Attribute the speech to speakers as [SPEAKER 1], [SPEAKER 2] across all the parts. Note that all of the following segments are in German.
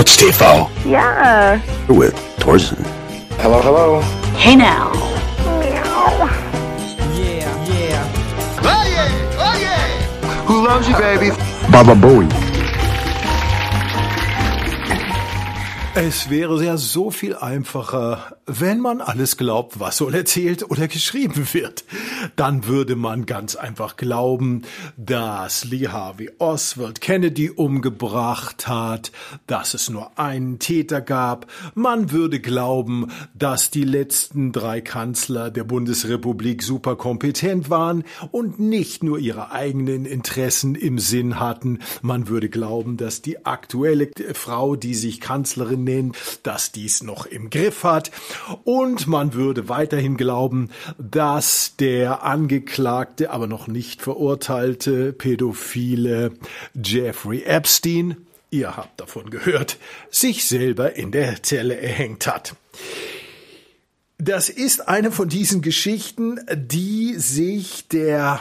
[SPEAKER 1] Couch TV
[SPEAKER 2] Ja.
[SPEAKER 1] with Torsen.
[SPEAKER 3] Hello, hello.
[SPEAKER 4] Hey now.
[SPEAKER 3] Who loves you, baby?
[SPEAKER 1] Baba Bowie.
[SPEAKER 5] Es wäre ja so viel einfacher, wenn man alles glaubt, was so erzählt oder geschrieben wird. Dann würde man ganz einfach glauben, dass Lee Harvey Oswald Kennedy umgebracht hat, dass es nur einen Täter gab. Man würde glauben, dass die letzten drei Kanzler der Bundesrepublik super kompetent waren und nicht nur ihre eigenen Interessen im Sinn hatten. Man würde glauben, dass die aktuelle Frau, die sich Kanzlerin nennt, dass dies noch im Griff hat. Und man würde weiterhin glauben, dass der angeklagte, aber noch nicht verurteilte pädophile Jeffrey Epstein, ihr habt davon gehört, sich selber in der Zelle erhängt hat. Das ist eine von diesen Geschichten, die sich der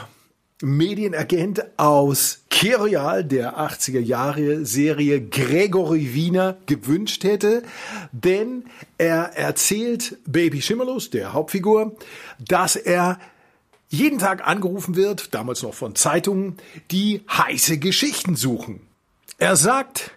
[SPEAKER 5] Medienagent aus Kirial der 80er Jahre Serie Gregory Wiener gewünscht hätte, denn er erzählt Baby Schimmerlos, der Hauptfigur, dass er jeden Tag angerufen wird, damals noch von Zeitungen, die heiße Geschichten suchen. Er sagt,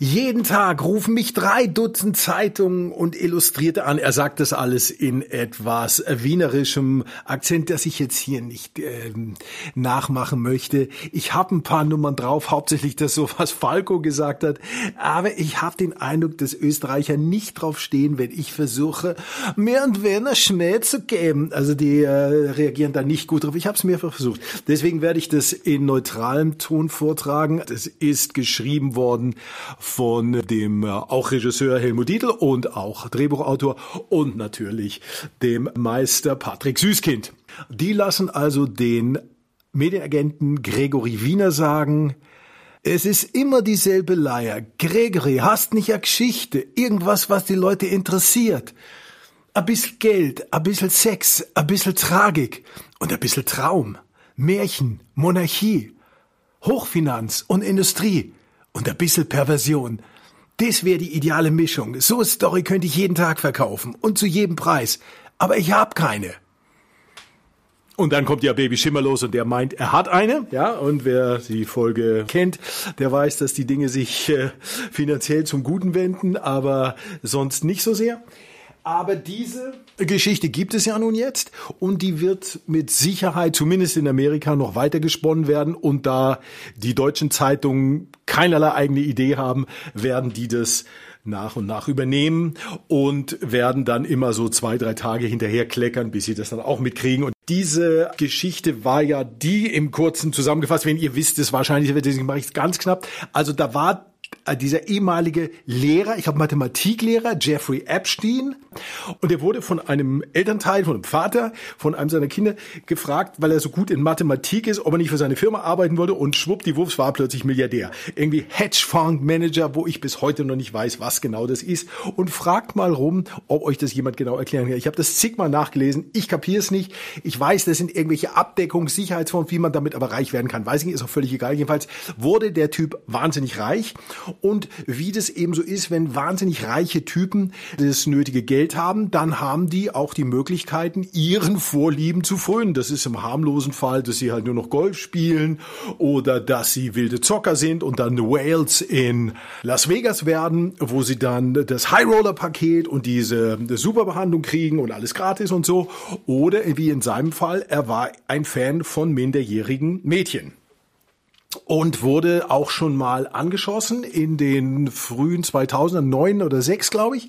[SPEAKER 5] jeden Tag rufen mich drei Dutzend Zeitungen und Illustrierte an. Er sagt das alles in etwas wienerischem Akzent, das ich jetzt hier nicht ähm, nachmachen möchte. Ich habe ein paar Nummern drauf, hauptsächlich das so, was Falco gesagt hat. Aber ich habe den Eindruck, dass Österreicher nicht drauf stehen, wenn ich versuche, mir und Werner Schmäh zu geben. Also die äh, reagieren da nicht gut drauf. Ich habe es mehrfach versucht. Deswegen werde ich das in neutralem Ton vortragen. Das ist geschrieben worden von dem äh, auch Regisseur Helmut Dietl und auch Drehbuchautor und natürlich dem Meister Patrick Süßkind. Die lassen also den Medienagenten Gregory Wiener sagen, es ist immer dieselbe Leier. Gregory, hast nicht eine Geschichte, irgendwas, was die Leute interessiert. Ein bisschen Geld, ein bisschen Sex, ein bisschen Tragik und ein bisschen Traum. Märchen, Monarchie, Hochfinanz und Industrie und ein bisschen Perversion. Das wäre die ideale Mischung. So eine Story könnte ich jeden Tag verkaufen und zu jedem Preis. Aber ich hab keine. Und dann kommt ja Baby Schimmerlos und der meint, er hat eine. Ja, und wer die Folge kennt, der weiß, dass die Dinge sich äh, finanziell zum Guten wenden, aber sonst nicht so sehr. Aber diese Geschichte gibt es ja nun jetzt und die wird mit Sicherheit, zumindest in Amerika, noch weiter gesponnen werden. Und da die deutschen Zeitungen keinerlei eigene Idee haben, werden die das nach und nach übernehmen und werden dann immer so zwei, drei Tage hinterher kleckern, bis sie das dann auch mitkriegen. Und diese Geschichte war ja die im Kurzen zusammengefasst, wenn ihr wisst es wahrscheinlich, deswegen mache ich es ganz knapp. Also da war dieser ehemalige Lehrer, ich glaube Mathematiklehrer, Jeffrey Epstein, und er wurde von einem Elternteil, von einem Vater, von einem seiner Kinder gefragt, weil er so gut in Mathematik ist, ob er nicht für seine Firma arbeiten wollte und schwuppdiwupps war plötzlich Milliardär. Irgendwie Hedgefondsmanager, wo ich bis heute noch nicht weiß, was genau das ist. Und fragt mal rum, ob euch das jemand genau erklären kann. Ich habe das zigmal nachgelesen, ich kapiere es nicht. Ich weiß, das sind irgendwelche Abdeckungs-, Sicherheitsfonds, wie man damit aber reich werden kann. Weiß ich nicht, ist auch völlig egal. Jedenfalls wurde der Typ wahnsinnig reich und wie das eben so ist, wenn wahnsinnig reiche Typen das nötige Geld haben, dann haben die auch die Möglichkeiten, ihren Vorlieben zu frönen. Das ist im harmlosen Fall, dass sie halt nur noch Golf spielen oder dass sie wilde Zocker sind und dann Whales in Las Vegas werden, wo sie dann das High Roller Paket und diese Superbehandlung kriegen und alles gratis und so. Oder wie in seinem Fall, er war ein Fan von minderjährigen Mädchen und wurde auch schon mal angeschossen in den frühen 2000er, neun oder sechs, glaube ich.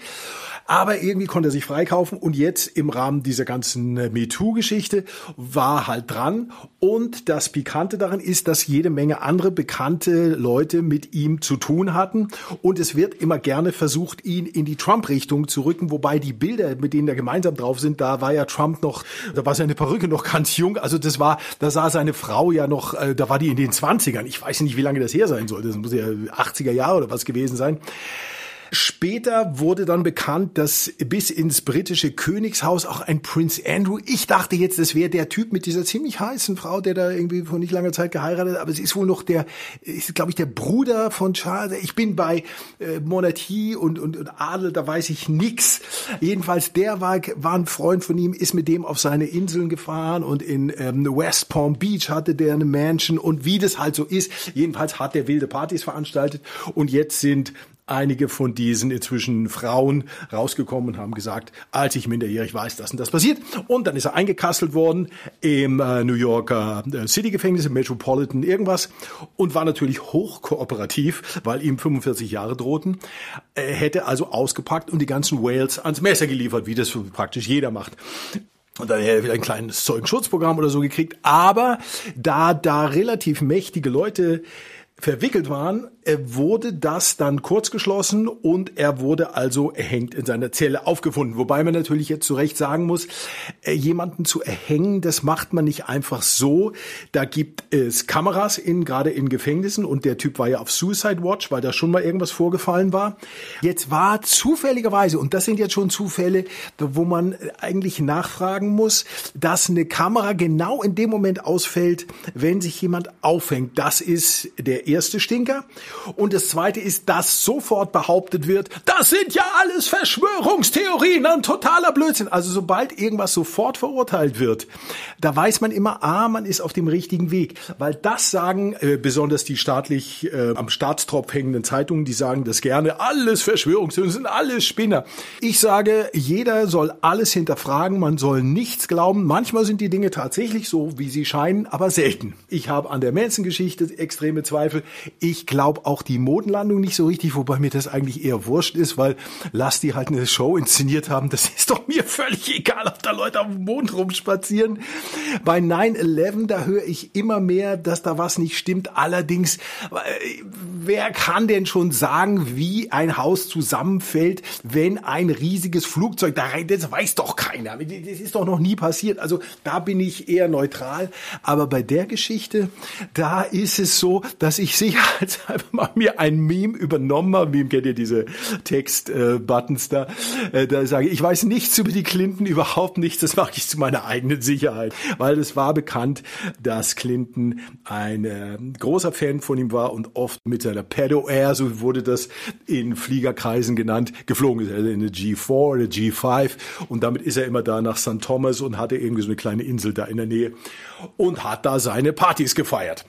[SPEAKER 5] Aber irgendwie konnte er sich freikaufen und jetzt im Rahmen dieser ganzen MeToo-Geschichte war halt dran. Und das Pikante daran ist, dass jede Menge andere bekannte Leute mit ihm zu tun hatten. Und es wird immer gerne versucht, ihn in die Trump-Richtung zu rücken. Wobei die Bilder, mit denen er gemeinsam drauf sind, da war ja Trump noch, da war seine Perücke noch ganz jung. Also das war, da sah seine Frau ja noch, äh, da war die in den 20ern. Ich weiß nicht, wie lange das her sein soll. Das muss ja 80er Jahre oder was gewesen sein. Später wurde dann bekannt, dass bis ins britische Königshaus auch ein Prince Andrew, ich dachte jetzt, das wäre der Typ mit dieser ziemlich heißen Frau, der da irgendwie vor nicht langer Zeit geheiratet hat, aber es ist wohl noch der, ist glaube ich der Bruder von Charles. Ich bin bei äh, Monarchie und, und, und Adel, da weiß ich nix. Jedenfalls der war, war ein Freund von ihm, ist mit dem auf seine Inseln gefahren und in ähm, West Palm Beach hatte der eine Mansion und wie das halt so ist. Jedenfalls hat der wilde Partys veranstaltet und jetzt sind einige von diesen inzwischen Frauen rausgekommen und haben gesagt, als ich minderjährig weiß, dass und das passiert. Und dann ist er eingekasselt worden im äh, New Yorker äh, City Gefängnis, im Metropolitan irgendwas und war natürlich hochkooperativ, weil ihm 45 Jahre drohten. Er hätte also ausgepackt und die ganzen Whales ans Messer geliefert, wie das praktisch jeder macht. Und dann hätte er wieder ein kleines Zeugenschutzprogramm oder so gekriegt. Aber da da relativ mächtige Leute verwickelt waren, wurde das dann kurzgeschlossen und er wurde also erhängt in seiner Zelle aufgefunden. Wobei man natürlich jetzt zu Recht sagen muss, äh, jemanden zu erhängen, das macht man nicht einfach so. Da gibt es Kameras in, gerade in Gefängnissen und der Typ war ja auf Suicide Watch, weil da schon mal irgendwas vorgefallen war. Jetzt war zufälligerweise, und das sind jetzt schon Zufälle, wo man eigentlich nachfragen muss, dass eine Kamera genau in dem Moment ausfällt, wenn sich jemand aufhängt. Das ist der erste Stinker. Und das zweite ist, dass sofort behauptet wird, das sind ja alles Verschwörungstheorien, ein totaler Blödsinn. Also sobald irgendwas sofort verurteilt wird, da weiß man immer, ah, man ist auf dem richtigen Weg. Weil das sagen äh, besonders die staatlich äh, am Staatstropf hängenden Zeitungen, die sagen das gerne, alles Verschwörungstheorien, sind alles Spinner. Ich sage, jeder soll alles hinterfragen, man soll nichts glauben. Manchmal sind die Dinge tatsächlich so, wie sie scheinen, aber selten. Ich habe an der Manson-Geschichte extreme Zweifel. Ich glaube auch die Modenlandung nicht so richtig, wobei mir das eigentlich eher wurscht ist, weil lass die halt eine Show inszeniert haben. Das ist doch mir völlig egal, ob da Leute auf dem Mond rumspazieren. Bei 9-11, da höre ich immer mehr, dass da was nicht stimmt. Allerdings, äh, wer kann denn schon sagen, wie ein Haus zusammenfällt, wenn ein riesiges Flugzeug da rein, das weiß doch keiner. Das ist doch noch nie passiert. Also da bin ich eher neutral. Aber bei der Geschichte, da ist es so, dass ich sicherheitshalber mal mir ein Meme übernommen. Meme kennt ihr diese Text-Buttons äh, da. Äh, da sage ich, ich weiß nichts über die Clinton, überhaupt nichts. Das mache ich zu meiner eigenen Sicherheit. Weil es war bekannt, dass Clinton ein äh, großer Fan von ihm war und oft mit seiner Pedo Air, so wurde das in Fliegerkreisen genannt, geflogen ist. Also in eine G4 oder G5 und damit ist er immer da nach St. Thomas und hatte irgendwie so eine kleine Insel da in der Nähe und hat da seine Partys gefeiert.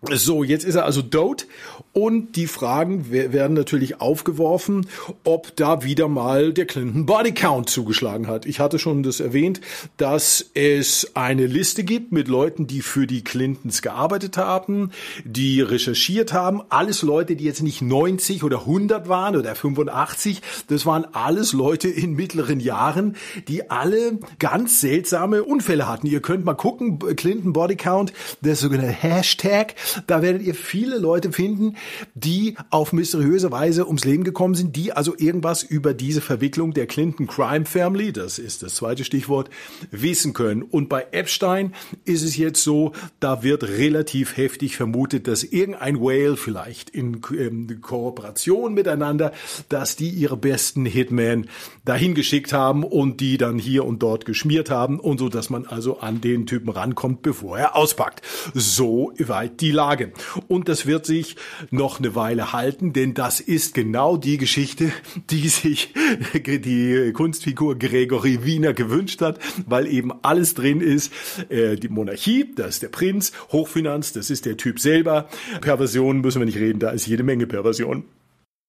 [SPEAKER 5] So, jetzt ist er also tot und die Fragen werden natürlich aufgeworfen, ob da wieder mal der Clinton Body Count zugeschlagen hat. Ich hatte schon das erwähnt, dass es eine Liste gibt mit Leuten, die für die Clintons gearbeitet haben, die recherchiert haben. Alles Leute, die jetzt nicht 90 oder 100 waren oder 85. Das waren alles Leute in mittleren Jahren, die alle ganz seltsame Unfälle hatten. Ihr könnt mal gucken, Clinton Body Count, der sogenannte Hashtag da werdet ihr viele Leute finden, die auf mysteriöse Weise ums Leben gekommen sind, die also irgendwas über diese Verwicklung der Clinton Crime Family, das ist das zweite Stichwort, wissen können. Und bei Epstein ist es jetzt so, da wird relativ heftig vermutet, dass irgendein Whale vielleicht in ähm, Kooperation miteinander, dass die ihre besten Hitmen dahin geschickt haben und die dann hier und dort geschmiert haben und so, dass man also an den Typen rankommt, bevor er auspackt. So weit die Lage. Und das wird sich noch eine Weile halten, denn das ist genau die Geschichte, die sich die Kunstfigur Gregory Wiener gewünscht hat, weil eben alles drin ist. Äh, die Monarchie, das ist der Prinz, Hochfinanz, das ist der Typ selber. Perversion müssen wir nicht reden, da ist jede Menge Perversion.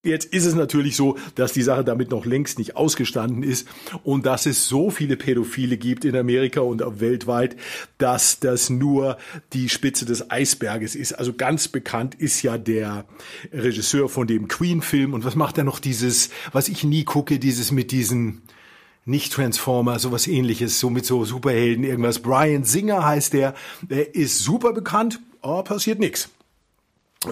[SPEAKER 5] Jetzt ist es natürlich so, dass die Sache damit noch längst nicht ausgestanden ist und dass es so viele Pädophile gibt in Amerika und auch weltweit, dass das nur die Spitze des Eisberges ist. Also ganz bekannt ist ja der Regisseur von dem Queen-Film und was macht er noch dieses, was ich nie gucke, dieses mit diesen nicht Transformer, sowas ähnliches, so mit so Superhelden, irgendwas. Brian Singer heißt der, der ist super bekannt, aber passiert nichts.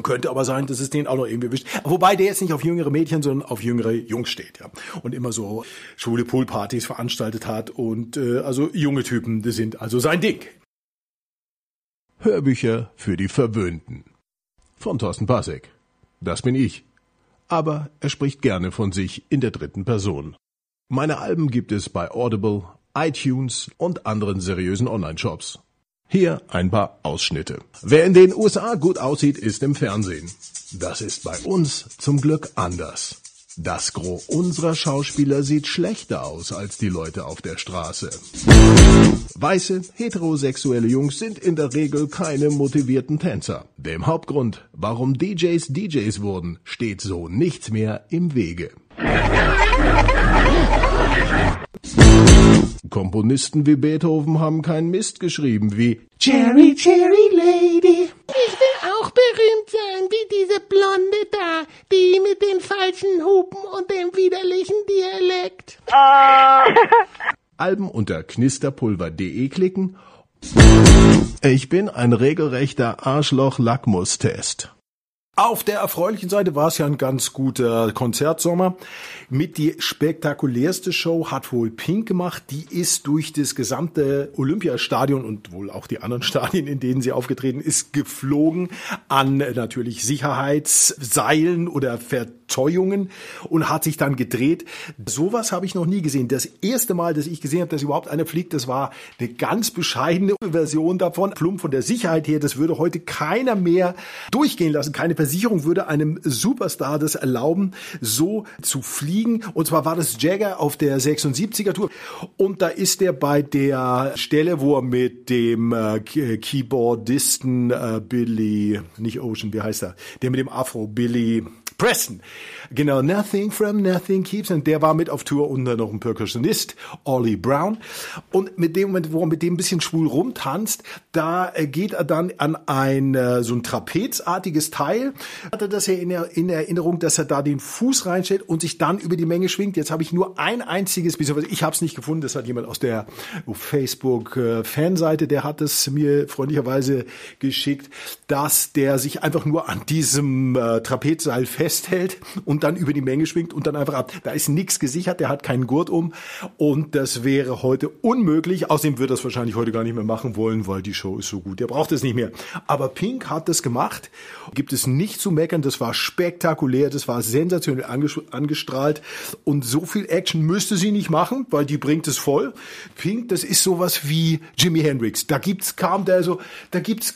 [SPEAKER 5] Könnte aber sein, dass es den auch noch irgendwie wischt. Wobei der jetzt nicht auf jüngere Mädchen, sondern auf jüngere Jungs steht, ja. Und immer so schwule Poolpartys veranstaltet hat und äh, also junge Typen, die sind also sein Ding.
[SPEAKER 2] Hörbücher für die Verwöhnten. Von Thorsten Pasek. Das bin ich. aber er spricht gerne von sich in der dritten Person. Meine Alben gibt es bei Audible, iTunes und anderen seriösen Online-Shops. Hier ein paar Ausschnitte. Wer in den USA gut aussieht, ist im Fernsehen. Das ist bei uns zum Glück anders. Das Gros unserer Schauspieler sieht schlechter aus als die Leute auf der Straße. Weiße, heterosexuelle Jungs sind in der Regel keine motivierten Tänzer. Dem Hauptgrund, warum DJs DJs wurden, steht so nichts mehr im Wege. Komponisten wie Beethoven haben keinen Mist geschrieben wie Cherry Cherry Lady.
[SPEAKER 4] Ich will auch berühmt sein wie diese Blonde da, die mit den falschen Hupen und dem widerlichen Dialekt.
[SPEAKER 2] Alben unter knisterpulver.de klicken. Ich bin ein regelrechter Arschloch-Lackmustest.
[SPEAKER 5] Auf der erfreulichen Seite war es ja ein ganz guter Konzertsommer. Mit die spektakulärste Show hat wohl Pink gemacht. Die ist durch das gesamte Olympiastadion und wohl auch die anderen Stadien, in denen sie aufgetreten ist, geflogen an natürlich Sicherheitsseilen oder Verteuungen und hat sich dann gedreht. Sowas habe ich noch nie gesehen. Das erste Mal, dass ich gesehen habe, dass überhaupt einer fliegt, das war eine ganz bescheidene Version davon. Plump von der Sicherheit her, das würde heute keiner mehr durchgehen lassen. Keine Versicherung würde einem Superstar das erlauben, so zu fliegen. Und zwar war das Jagger auf der 76er Tour. Und da ist er bei der Stelle, wo er mit dem äh, Keyboardisten äh, Billy, nicht Ocean, wie heißt er? Der mit dem Afro, Billy Preston. Genau, Nothing from Nothing Keeps. Und der war mit auf Tour und dann noch ein Percussionist, Ollie Brown. Und mit dem Moment, wo er mit dem ein bisschen schwul rumtanzt, da äh, geht er dann an ein äh, so ein trapezartiges Teil. Hat er das ja in, in Erinnerung, dass er da den Fuß reinstellt und sich dann über die Menge schwingt. Jetzt habe ich nur ein einziges, ich habe es nicht gefunden, das hat jemand aus der Facebook äh, Fanseite, der hat es mir freundlicherweise geschickt, dass der sich einfach nur an diesem äh, Trapezseil festhält und dann über die Menge schwingt und dann einfach ab. Da ist nichts gesichert, der hat keinen Gurt um und das wäre heute unmöglich. Außerdem wird das wahrscheinlich heute gar nicht mehr machen wollen, weil die Show ist so gut. Der braucht es nicht mehr. Aber Pink hat das gemacht. Gibt es nicht zu meckern. Das war spektakulär. Das war sensationell angestrahlt. Und so viel Action müsste sie nicht machen, weil die bringt es voll. Pink, das ist sowas wie Jimi Hendrix. Da gibt's kaum der so, da gibt's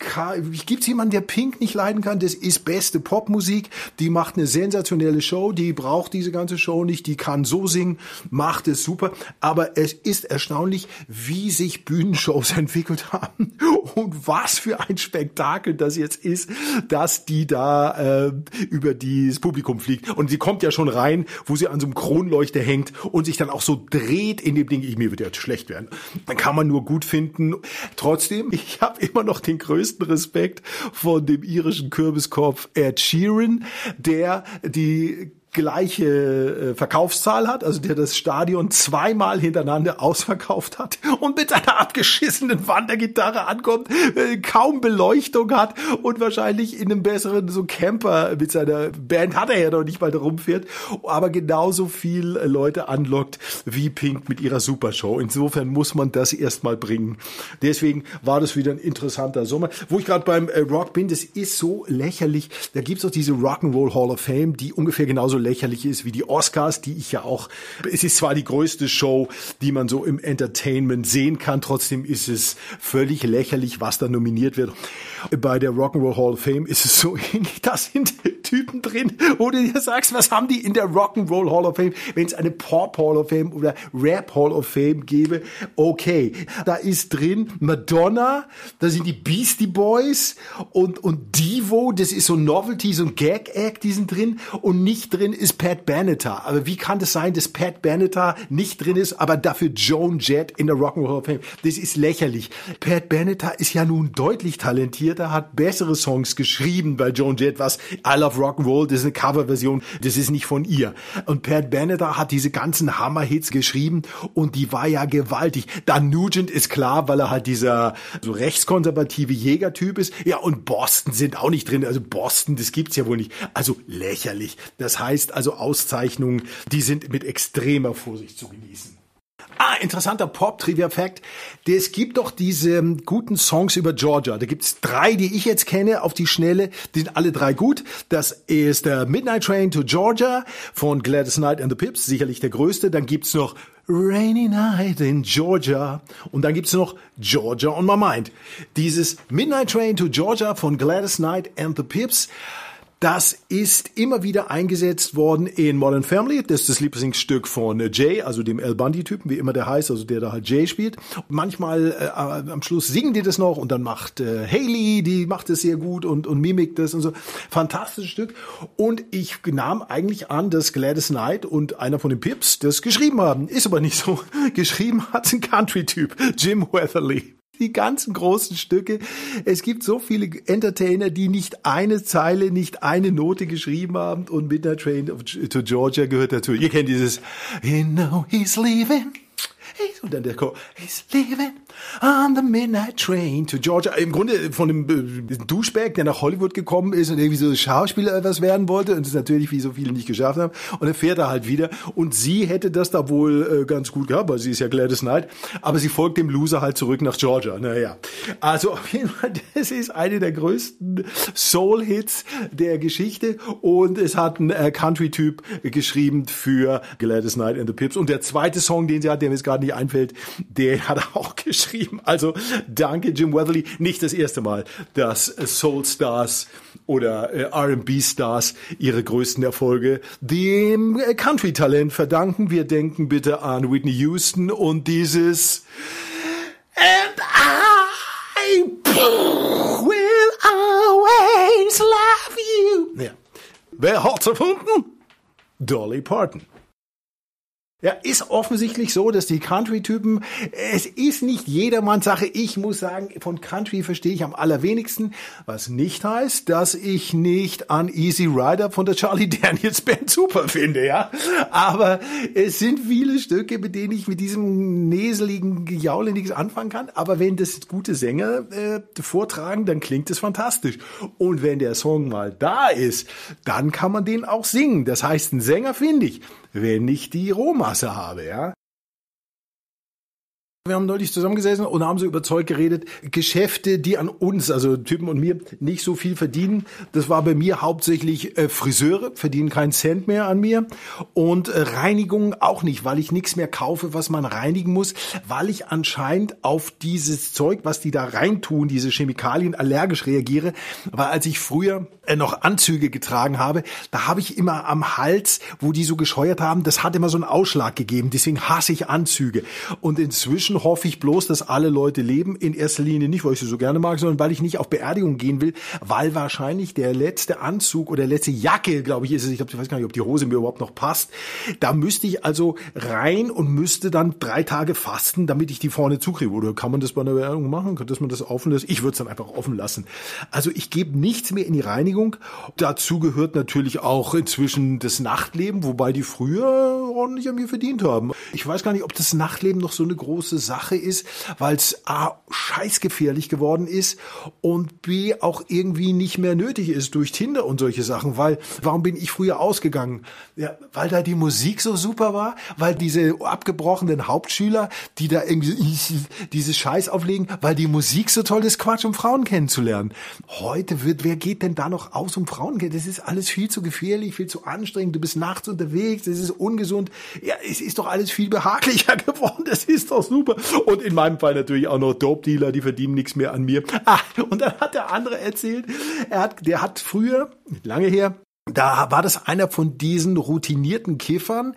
[SPEAKER 5] gibt's jemanden, der Pink nicht leiden kann. Das ist beste Popmusik. Die macht eine sensationelle Show. Die braucht diese ganze Show nicht. Die kann so singen, macht es super. Aber es ist erstaunlich, wie sich Bühnenshows entwickelt haben und was für ein Spektakel das jetzt ist, dass die da äh, über das Publikum fliegt. Und sie kommt ja schon rein, wo sie an so einem Kronleuchter hängt und sich dann auch so dreht in dem Ding. Ich, mir wird jetzt schlecht werden. Dann kann man nur gut finden. Trotzdem, ich habe immer noch den größten Respekt von dem irischen Kürbiskopf Ed Sheeran, der die gleiche äh, Verkaufszahl hat, also der das Stadion zweimal hintereinander ausverkauft hat und mit einer abgeschissenen Wandergitarre ankommt, äh, kaum Beleuchtung hat und wahrscheinlich in einem besseren so Camper mit seiner Band hat er ja noch nicht mal rumfährt, aber genauso viel Leute anlockt wie Pink mit ihrer Supershow. Insofern muss man das erstmal bringen. Deswegen war das wieder ein interessanter Sommer. Wo ich gerade beim äh, Rock bin, das ist so lächerlich. Da gibt's doch diese Rock'n'Roll Hall of Fame, die ungefähr genauso lächerlich ist wie die Oscars, die ich ja auch, es ist zwar die größte Show, die man so im Entertainment sehen kann, trotzdem ist es völlig lächerlich, was da nominiert wird. Bei der Rock'n'Roll Hall of Fame ist es so ähnlich, da sind Typen drin, wo du dir sagst, was haben die in der Rock'n'Roll Hall of Fame, wenn es eine Pop Hall of Fame oder Rap Hall of Fame gäbe, okay, da ist drin Madonna, da sind die Beastie Boys und, und Divo, das ist so ein Novelty, so ein Gag-Act, die sind drin und nicht drin drin ist Pat Benatar. Aber wie kann das sein, dass Pat Benatar nicht drin ist, aber dafür Joan Jett in der Rock'n'Roll Hall of Fame? Das ist lächerlich. Pat Benatar ist ja nun deutlich talentierter, hat bessere Songs geschrieben bei Joan Jett, was I Love Rock'n'Roll, das ist eine Coverversion, das ist nicht von ihr. Und Pat Benatar hat diese ganzen Hammer-Hits geschrieben und die war ja gewaltig. Dan Nugent ist klar, weil er halt dieser so rechtskonservative Jägertyp ist. Ja, und Boston sind auch nicht drin. Also Boston, das gibt's ja wohl nicht. Also lächerlich. Das heißt, also Auszeichnungen, die sind mit extremer Vorsicht zu genießen. Ah, interessanter Pop-Trivia-Fact. Es gibt doch diese ähm, guten Songs über Georgia. Da gibt's drei, die ich jetzt kenne, auf die Schnelle. Die sind alle drei gut. Das ist der Midnight Train to Georgia von Gladys Knight and the Pips, sicherlich der größte. Dann gibt's noch Rainy Night in Georgia. Und dann gibt's noch Georgia on My Mind. Dieses Midnight Train to Georgia von Gladys Knight and the Pips das ist immer wieder eingesetzt worden in Modern Family. Das ist das Lieblingsstück von Jay, also dem El Bundy-Typen, wie immer der heißt, also der da halt Jay spielt. manchmal äh, am Schluss singen die das noch und dann macht äh, Haley, die macht es sehr gut und, und mimikt das und so. Fantastisches Stück. Und ich nahm eigentlich an, dass Gladys Knight und einer von den Pips das geschrieben haben. Ist aber nicht so. Geschrieben hat ein Country-Typ, Jim Weatherly die ganzen großen Stücke. Es gibt so viele Entertainer, die nicht eine Zeile, nicht eine Note geschrieben haben und Midnight Train to Georgia gehört dazu. Ihr kennt dieses You know he's leaving. Und dann der Chor, he's leaving on the midnight train to Georgia. Im Grunde von dem äh, Duschberg, der nach Hollywood gekommen ist und irgendwie so Schauspieler etwas werden wollte und es natürlich wie so viele nicht geschafft haben. Und dann fährt er halt wieder. Und sie hätte das da wohl äh, ganz gut gehabt, weil sie ist ja Gladys Knight. Aber sie folgt dem Loser halt zurück nach Georgia. Naja. Also auf jeden Fall, das ist eine der größten Soul-Hits der Geschichte. Und es hat ein äh, Country-Typ geschrieben für Gladys Knight and the Pips. Und der zweite Song, den sie hat, der mir jetzt gerade nicht einfällt, der hat auch geschrieben. Also danke Jim Weatherly. Nicht das erste Mal, dass Soul Stars oder äh, R&B Stars ihre größten Erfolge dem äh, Country Talent verdanken. Wir denken bitte an Whitney Houston und dieses And I will always love you. Ja. Wer hat's erfunden? Dolly Parton. Ja, ist offensichtlich so, dass die Country-Typen, es ist nicht jedermanns Sache. Ich muss sagen, von Country verstehe ich am allerwenigsten, was nicht heißt, dass ich nicht an Easy Rider von der Charlie Daniels Band super finde, ja. Aber es sind viele Stücke, mit denen ich mit diesem neseligen Gejaule nichts anfangen kann. Aber wenn das gute Sänger äh, vortragen, dann klingt es fantastisch. Und wenn der Song mal da ist, dann kann man den auch singen. Das heißt, ein Sänger finde ich wenn ich die Rohmasse habe, ja. Wir haben neulich zusammengesessen und haben so überzeugt geredet, Geschäfte, die an uns, also Typen und mir, nicht so viel verdienen. Das war bei mir hauptsächlich äh, Friseure, verdienen keinen Cent mehr an mir. Und äh, Reinigung auch nicht, weil ich nichts mehr kaufe, was man reinigen muss, weil ich anscheinend auf dieses Zeug, was die da reintun, diese Chemikalien, allergisch reagiere. Weil als ich früher äh, noch Anzüge getragen habe, da habe ich immer am Hals, wo die so gescheuert haben, das hat immer so einen Ausschlag gegeben. Deswegen hasse ich Anzüge. Und inzwischen Inzwischen hoffe ich bloß, dass alle Leute leben. In erster Linie nicht, weil ich sie so gerne mag, sondern weil ich nicht auf Beerdigung gehen will, weil wahrscheinlich der letzte Anzug oder letzte Jacke, glaube ich, ist es. Ich glaube, ich weiß gar nicht, ob die Hose mir überhaupt noch passt. Da müsste ich also rein und müsste dann drei Tage fasten, damit ich die vorne zukriege. Oder kann man das bei einer Beerdigung machen? Dass man das offen lassen? Ich würde es dann einfach offen lassen. Also ich gebe nichts mehr in die Reinigung. Dazu gehört natürlich auch inzwischen das Nachtleben, wobei die früher ordentlich an mir verdient haben. Ich weiß gar nicht, ob das Nachtleben noch so eine große Sache ist, weil es A, scheißgefährlich geworden ist und B, auch irgendwie nicht mehr nötig ist durch Tinder und solche Sachen, weil, warum bin ich früher ausgegangen? Ja, weil da die Musik so super war, weil diese abgebrochenen Hauptschüler, die da irgendwie diese Scheiß auflegen, weil die Musik so toll ist, Quatsch, um Frauen kennenzulernen. Heute wird, wer geht denn da noch aus, um Frauen kennen? Das ist alles viel zu gefährlich, viel zu anstrengend. Du bist nachts unterwegs, das ist ungesund. Ja, es ist doch alles viel behaglicher geworden. Das ist doch super. Und in meinem Fall natürlich auch noch Dope-Dealer, die verdienen nichts mehr an mir. Ah, und dann hat der andere erzählt, er hat, der hat früher, lange her, da war das einer von diesen routinierten Kiffern,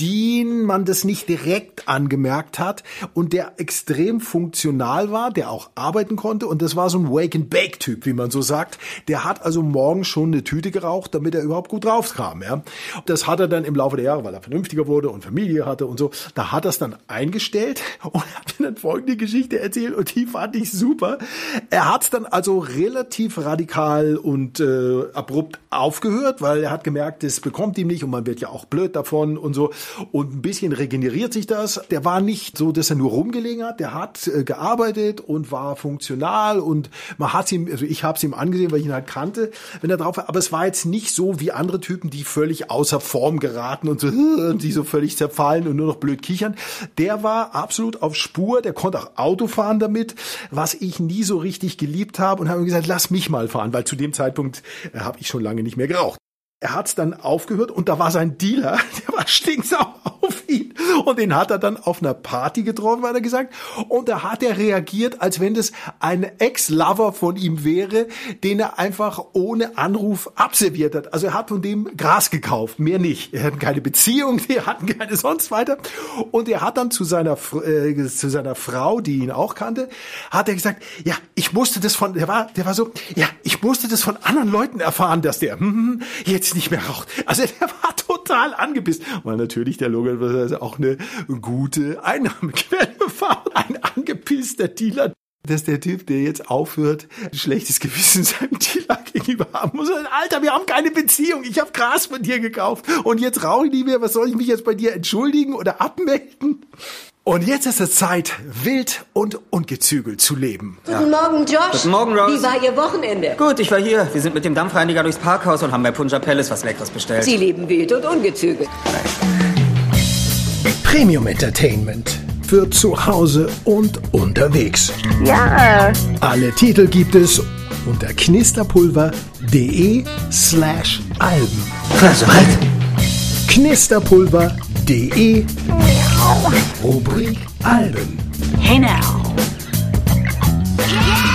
[SPEAKER 5] den man das nicht direkt angemerkt hat und der extrem funktional war, der auch arbeiten konnte und das war so ein Wake-and-Bake-Typ, wie man so sagt. Der hat also morgens schon eine Tüte geraucht, damit er überhaupt gut draufkam. Ja. Das hat er dann im Laufe der Jahre, weil er vernünftiger wurde und Familie hatte und so, da hat er es dann eingestellt und hat mir dann folgende Geschichte erzählt und die fand ich super. Er hat dann also relativ radikal und äh, abrupt aufgehört, weil er hat gemerkt, es bekommt ihm nicht und man wird ja auch blöd davon und so und ein bisschen regeneriert sich das. Der war nicht so, dass er nur rumgelegen hat. Der hat äh, gearbeitet und war funktional und man hat ihm, also ich habe es ihm angesehen, weil ich ihn halt kannte, wenn er drauf war. Aber es war jetzt nicht so wie andere Typen, die völlig außer Form geraten und so, die so völlig zerfallen und nur noch blöd kichern. Der war absolut auf Spur. Der konnte auch Auto fahren damit, was ich nie so richtig geliebt habe und habe gesagt, lass mich mal fahren, weil zu dem Zeitpunkt äh, habe ich schon lange nicht mehr geraucht. Er hat's dann aufgehört und da war sein Dealer, der war stinksauer. Und den hat er dann auf einer Party getroffen, hat er gesagt. Und da hat er reagiert, als wenn das ein Ex-Lover von ihm wäre, den er einfach ohne Anruf abserviert hat. Also er hat von dem Gras gekauft, mehr nicht. Er hatten keine Beziehung, die hatten keine sonst weiter. Und er hat dann zu seiner, äh, zu seiner Frau, die ihn auch kannte, hat er gesagt, ja, ich musste das von, der war, der war so, ja, ich musste das von anderen Leuten erfahren, dass der hm, hm jetzt nicht mehr raucht. Also der war total angepisst, weil natürlich der Logan auch eine gute Einnahmequelle war. Ein angepisster Dealer, dass der Typ, der jetzt aufhört, ein schlechtes Gewissen seinem Dealer gegenüber haben muss. Alter, wir haben keine Beziehung. Ich habe Gras von dir gekauft und jetzt rauche ich nicht mehr. Was soll ich mich jetzt bei dir entschuldigen oder abmelden? Und jetzt ist es Zeit, wild und ungezügelt zu leben.
[SPEAKER 6] Guten Morgen, Josh.
[SPEAKER 7] Guten Morgen, Rose.
[SPEAKER 6] Wie war Ihr Wochenende?
[SPEAKER 7] Gut, ich war hier. Wir sind mit dem Dampfreiniger durchs Parkhaus und haben bei Punjab Palace was Leckeres bestellt.
[SPEAKER 6] Sie lieben wild und ungezügelt.
[SPEAKER 5] Premium Entertainment für zu Hause und unterwegs.
[SPEAKER 4] Ja.
[SPEAKER 5] Alle Titel gibt es unter knisterpulver.de slash Alben.
[SPEAKER 1] Also halt.
[SPEAKER 5] Knisterpulver.de Rubrik Alben.
[SPEAKER 8] Hey now. Yeah.